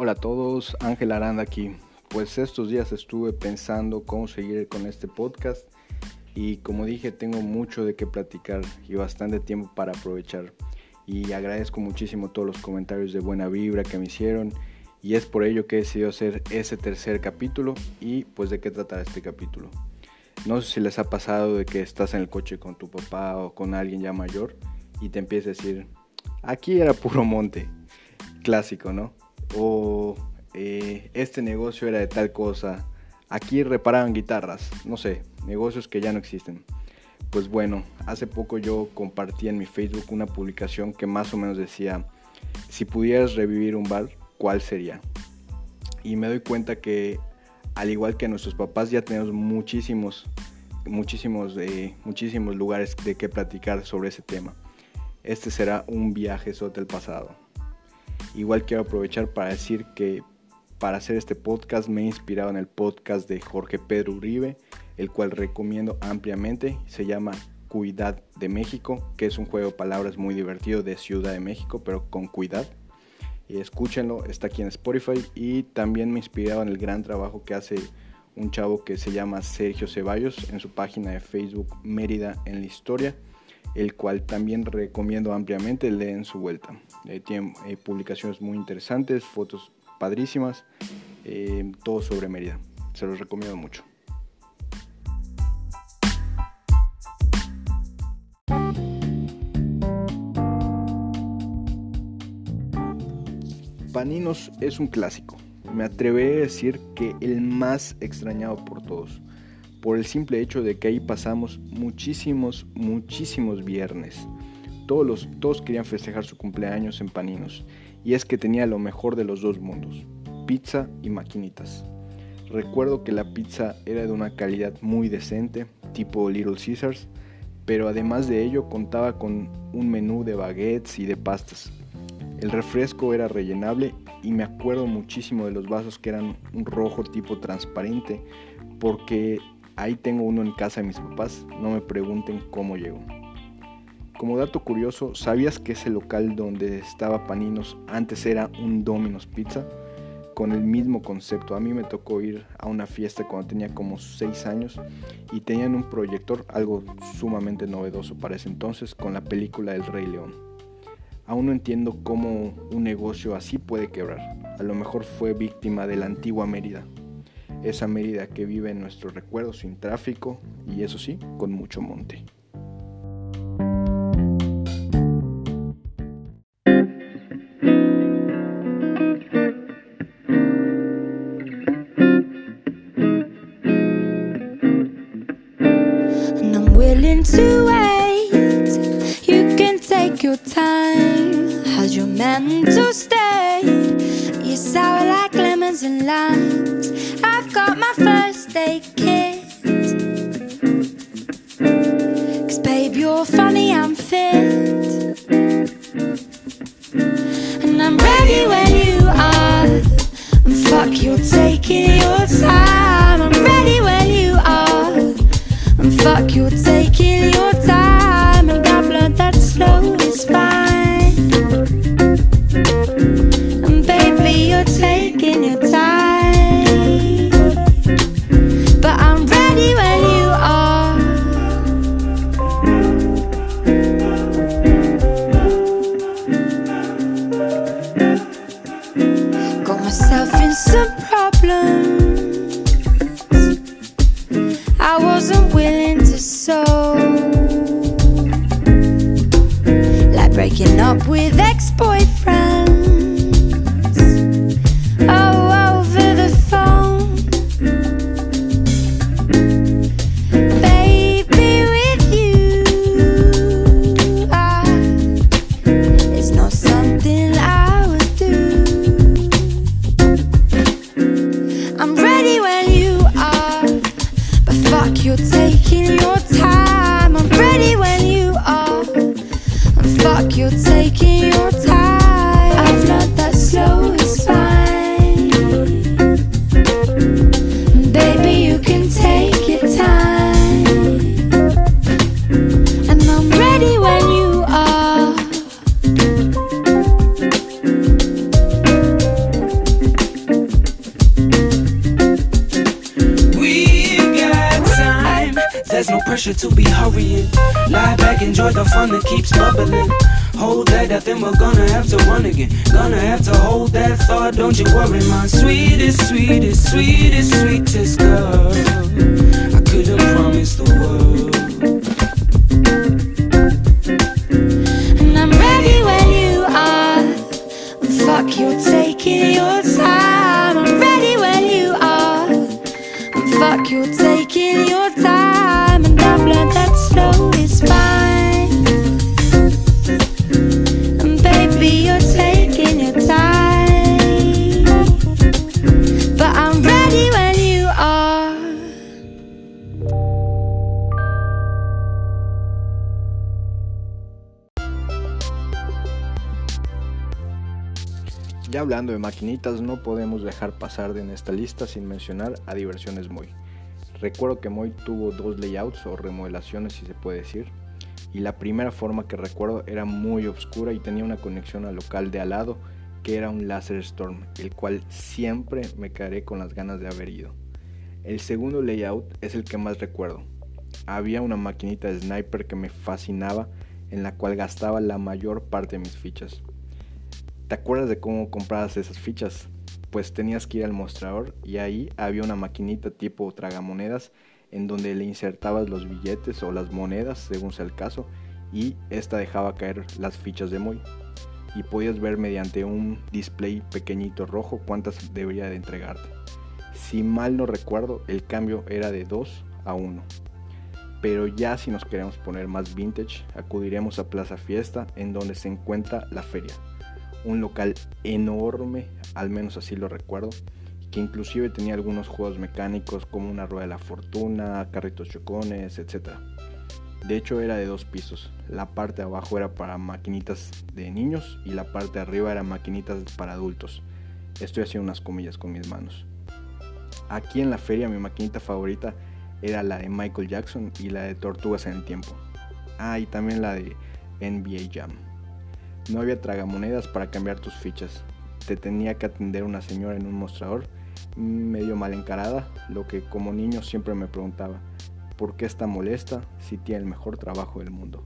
Hola a todos, Ángel Aranda aquí. Pues estos días estuve pensando cómo seguir con este podcast y como dije tengo mucho de qué platicar y bastante tiempo para aprovechar. Y agradezco muchísimo todos los comentarios de buena vibra que me hicieron y es por ello que he decidido hacer ese tercer capítulo y pues de qué trata este capítulo. No sé si les ha pasado de que estás en el coche con tu papá o con alguien ya mayor y te empieza a decir, aquí era puro monte, clásico, ¿no? O eh, este negocio era de tal cosa, aquí reparaban guitarras, no sé, negocios que ya no existen. Pues bueno, hace poco yo compartí en mi Facebook una publicación que más o menos decía, si pudieras revivir un bar, ¿cuál sería? Y me doy cuenta que al igual que nuestros papás ya tenemos muchísimos, muchísimos, muchísimos lugares de que platicar sobre ese tema. Este será un viaje sobre el pasado. Igual quiero aprovechar para decir que para hacer este podcast me he inspirado en el podcast de Jorge Pedro Uribe, el cual recomiendo ampliamente. Se llama Cuidad de México, que es un juego de palabras muy divertido de Ciudad de México, pero con cuidad. Y escúchenlo, está aquí en Spotify. Y también me he inspirado en el gran trabajo que hace un chavo que se llama Sergio Ceballos en su página de Facebook Mérida en la Historia el cual también recomiendo ampliamente, leen su vuelta. Eh, tiene eh, publicaciones muy interesantes, fotos padrísimas, eh, todo sobre Mérida. Se los recomiendo mucho. Paninos es un clásico. Me atreveré a decir que el más extrañado por todos por el simple hecho de que ahí pasamos muchísimos, muchísimos viernes. Todos, los, todos querían festejar su cumpleaños en Paninos, y es que tenía lo mejor de los dos mundos, pizza y maquinitas. Recuerdo que la pizza era de una calidad muy decente, tipo Little Caesars, pero además de ello contaba con un menú de baguettes y de pastas. El refresco era rellenable y me acuerdo muchísimo de los vasos que eran un rojo tipo transparente porque Ahí tengo uno en casa de mis papás, no me pregunten cómo llegó. Como dato curioso, ¿sabías que ese local donde estaba Paninos antes era un Domino's Pizza? Con el mismo concepto. A mí me tocó ir a una fiesta cuando tenía como 6 años y tenían un proyector, algo sumamente novedoso para ese entonces, con la película El Rey León. Aún no entiendo cómo un negocio así puede quebrar. A lo mejor fue víctima de la antigua Mérida esa Mérida que vive en nuestro recuerdo sin tráfico y eso sí, con mucho monte. outside. Maquinitas, no podemos dejar pasar de en esta lista sin mencionar a Diversiones Moy. Recuerdo que Moy tuvo dos layouts o remodelaciones, si se puede decir, y la primera forma que recuerdo era muy oscura y tenía una conexión al local de al lado, que era un Laser Storm, el cual siempre me quedaré con las ganas de haber ido. El segundo layout es el que más recuerdo. Había una maquinita de sniper que me fascinaba, en la cual gastaba la mayor parte de mis fichas. ¿Te acuerdas de cómo comprabas esas fichas? Pues tenías que ir al mostrador y ahí había una maquinita tipo tragamonedas en donde le insertabas los billetes o las monedas según sea el caso y esta dejaba caer las fichas de Moy y podías ver mediante un display pequeñito rojo cuántas debería de entregarte. Si mal no recuerdo, el cambio era de 2 a 1. Pero ya si nos queremos poner más vintage, acudiremos a Plaza Fiesta en donde se encuentra la feria un local enorme, al menos así lo recuerdo, que inclusive tenía algunos juegos mecánicos como una rueda de la fortuna, carritos chocones, etc. De hecho era de dos pisos, la parte de abajo era para maquinitas de niños y la parte de arriba era maquinitas para adultos. Estoy haciendo unas comillas con mis manos. Aquí en la feria mi maquinita favorita era la de Michael Jackson y la de Tortugas en el Tiempo. Ah, y también la de NBA Jam. No había tragamonedas para cambiar tus fichas. Te tenía que atender una señora en un mostrador medio mal encarada, lo que como niño siempre me preguntaba, ¿por qué está molesta si tiene el mejor trabajo del mundo?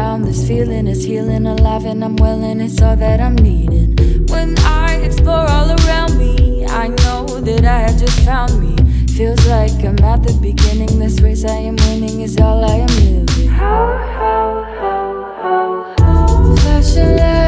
This feeling is healing, alive, and I'm willing. It's all that I'm needing. When I explore all around me, I know that I have just found me. Feels like I'm at the beginning. This race I am winning is all I am living. Flashing lights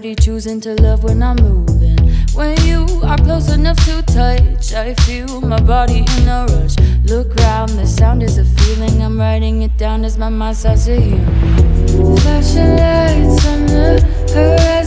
choosing to love when I'm moving. When you are close enough to touch, I feel my body in a rush. Look round, the sound is a feeling. I'm writing it down as my mind starts to heal me. Flashing lights on the horizon,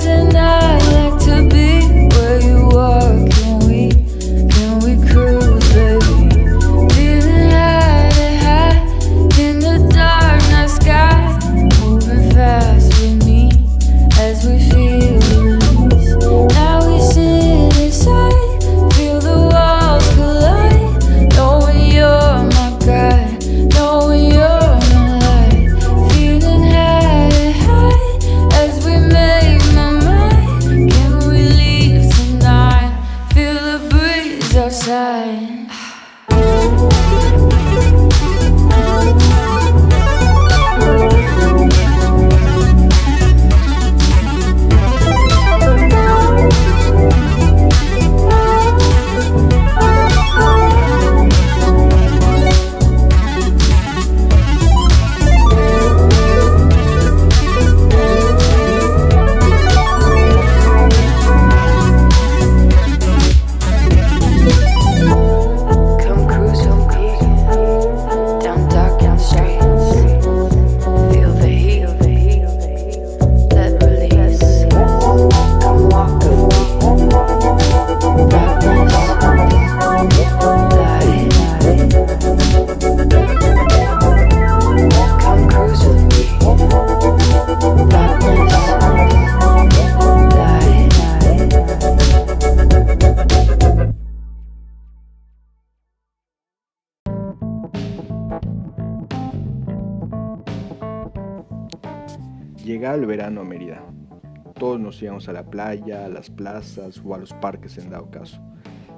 nos íbamos a la playa, a las plazas o a los parques en dado caso.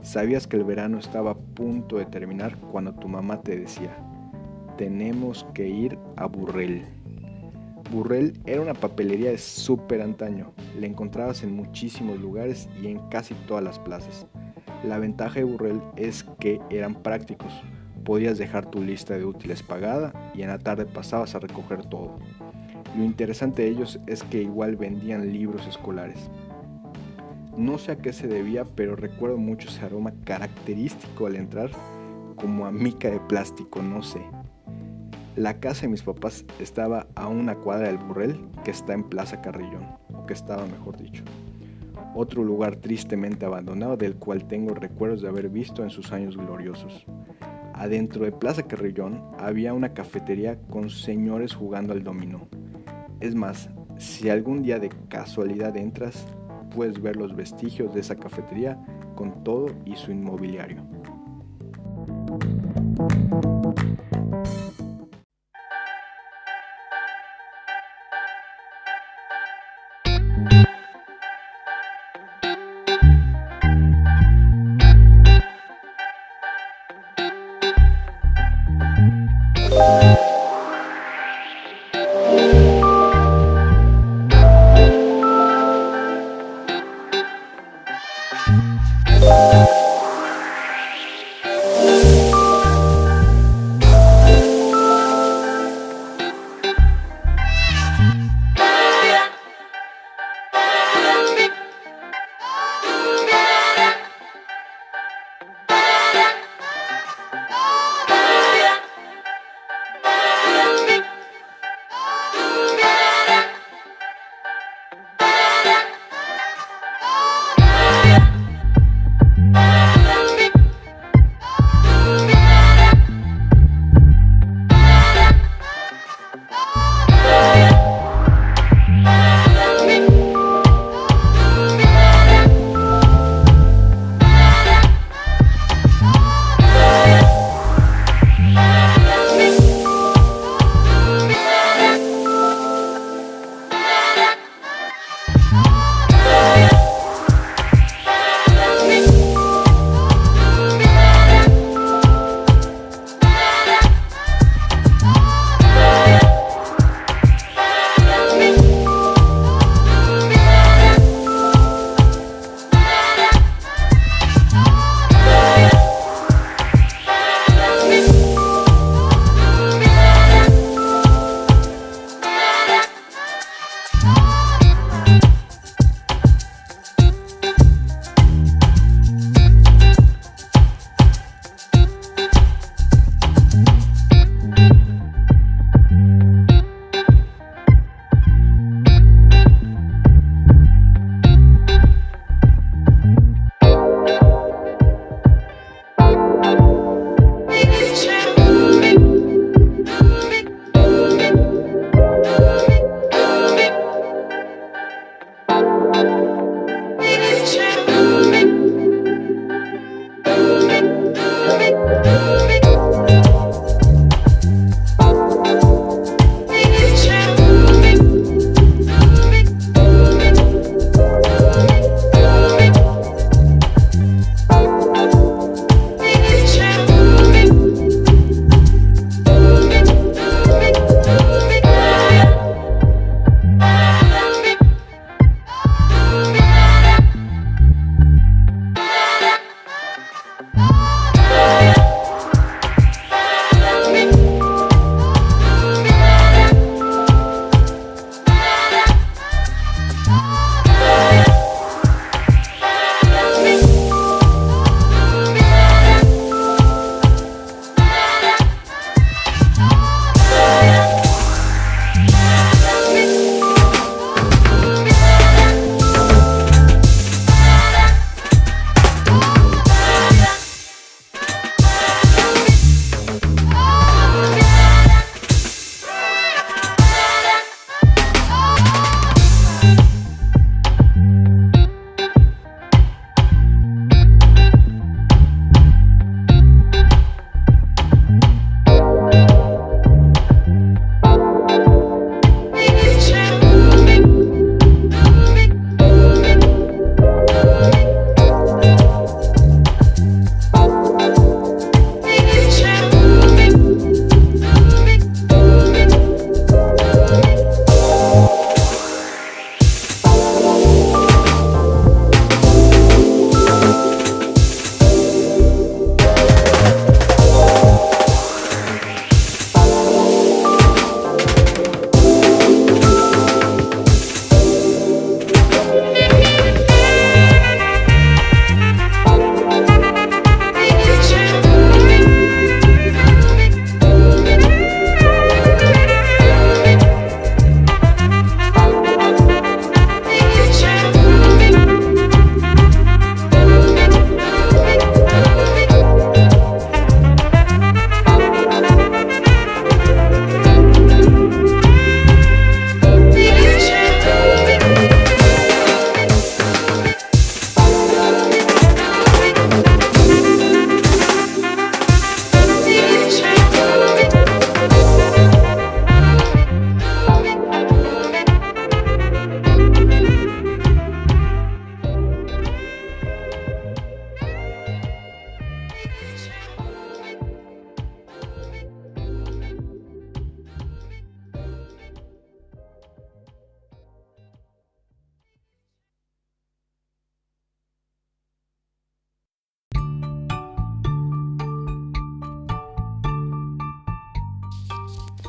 Sabías que el verano estaba a punto de terminar cuando tu mamá te decía, tenemos que ir a Burrell. Burrell era una papelería de súper antaño. La encontrabas en muchísimos lugares y en casi todas las plazas. La ventaja de Burrell es que eran prácticos. Podías dejar tu lista de útiles pagada y en la tarde pasabas a recoger todo. Lo interesante de ellos es que igual vendían libros escolares. No sé a qué se debía, pero recuerdo mucho ese aroma característico al entrar, como a mica de plástico, no sé. La casa de mis papás estaba a una cuadra del Burrell, que está en Plaza Carrillón, o que estaba mejor dicho. Otro lugar tristemente abandonado del cual tengo recuerdos de haber visto en sus años gloriosos. Adentro de Plaza Carrillón había una cafetería con señores jugando al dominó. Es más, si algún día de casualidad entras, puedes ver los vestigios de esa cafetería con todo y su inmobiliario.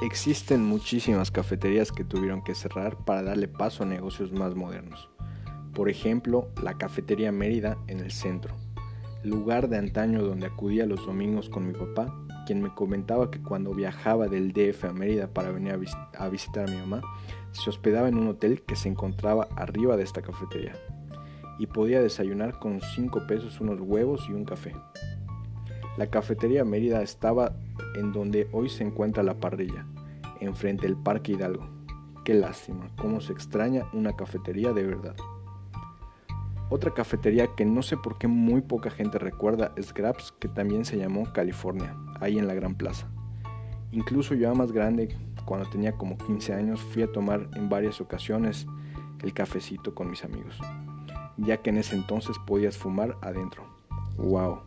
Existen muchísimas cafeterías que tuvieron que cerrar para darle paso a negocios más modernos. Por ejemplo, la cafetería Mérida en el centro, lugar de antaño donde acudía los domingos con mi papá, quien me comentaba que cuando viajaba del DF a Mérida para venir a, visitar a mi mamá, se hospedaba en un hotel que se encontraba arriba de esta cafetería y podía desayunar con 5 pesos unos huevos y un café. La cafetería Mérida estaba en donde hoy se encuentra la parrilla, enfrente del Parque Hidalgo. Qué lástima, cómo se extraña una cafetería de verdad. Otra cafetería que no sé por qué muy poca gente recuerda es Grabs, que también se llamó California, ahí en la Gran Plaza. Incluso yo más grande, cuando tenía como 15 años, fui a tomar en varias ocasiones el cafecito con mis amigos, ya que en ese entonces podías fumar adentro. ¡Wow!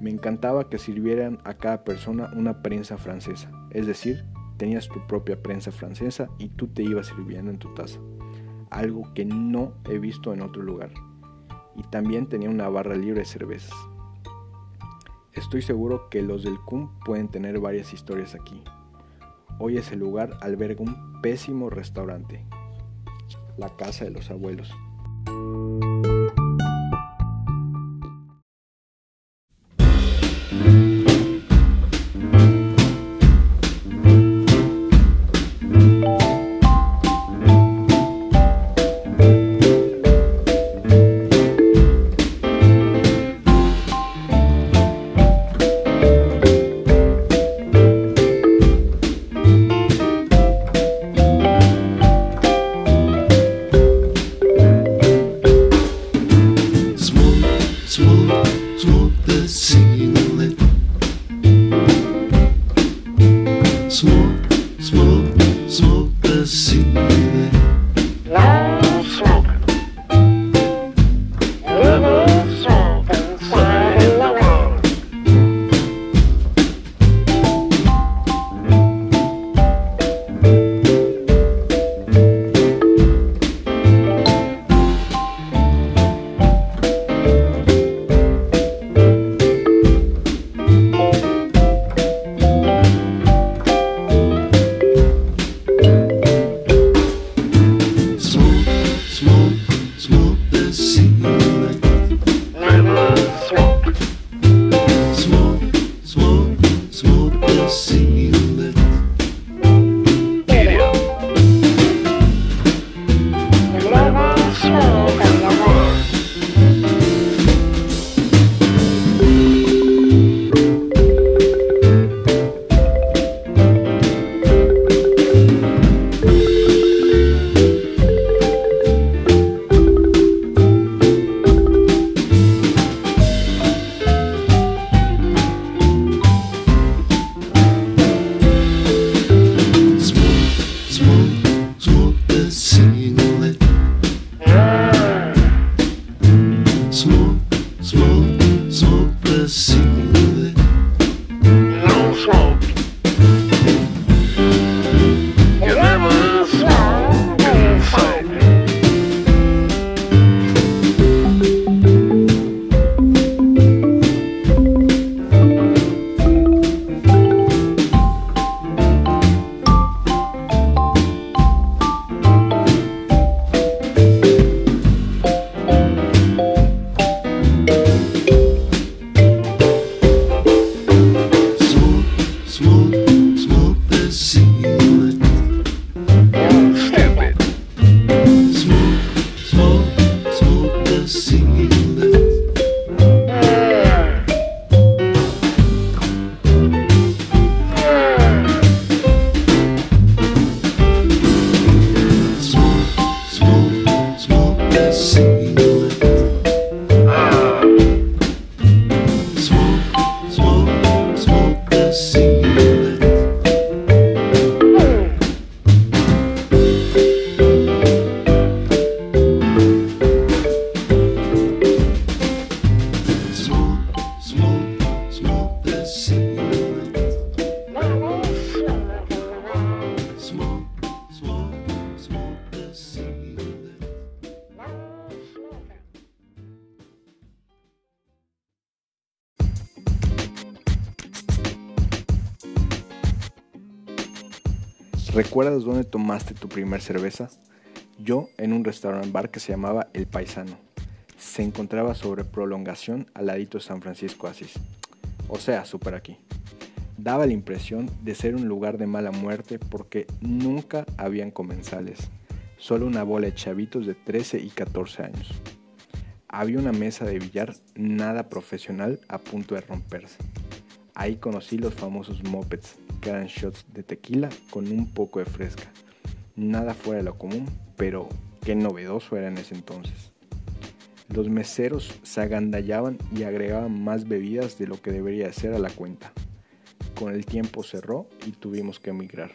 Me encantaba que sirvieran a cada persona una prensa francesa, es decir, tenías tu propia prensa francesa y tú te ibas sirviendo en tu taza, algo que no he visto en otro lugar. Y también tenía una barra libre de cervezas. Estoy seguro que los del CUM pueden tener varias historias aquí. Hoy ese lugar alberga un pésimo restaurante, la casa de los abuelos. ¿Recuerdas dónde tomaste tu primer cerveza? Yo en un restaurant bar que se llamaba El Paisano. Se encontraba sobre prolongación al ladito San Francisco Asís. O sea, súper aquí. Daba la impresión de ser un lugar de mala muerte porque nunca habían comensales, solo una bola de chavitos de 13 y 14 años. Había una mesa de billar nada profesional a punto de romperse. Ahí conocí los famosos mopeds, eran shots de tequila con un poco de fresca. Nada fuera de lo común, pero qué novedoso era en ese entonces. Los meseros se agandallaban y agregaban más bebidas de lo que debería ser a la cuenta. Con el tiempo cerró y tuvimos que emigrar.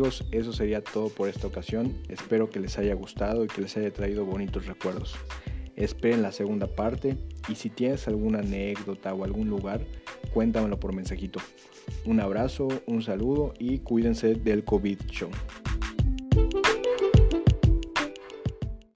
Amigos, eso sería todo por esta ocasión. Espero que les haya gustado y que les haya traído bonitos recuerdos. Esperen la segunda parte y si tienes alguna anécdota o algún lugar, cuéntamelo por mensajito. Un abrazo, un saludo y cuídense del COVID show.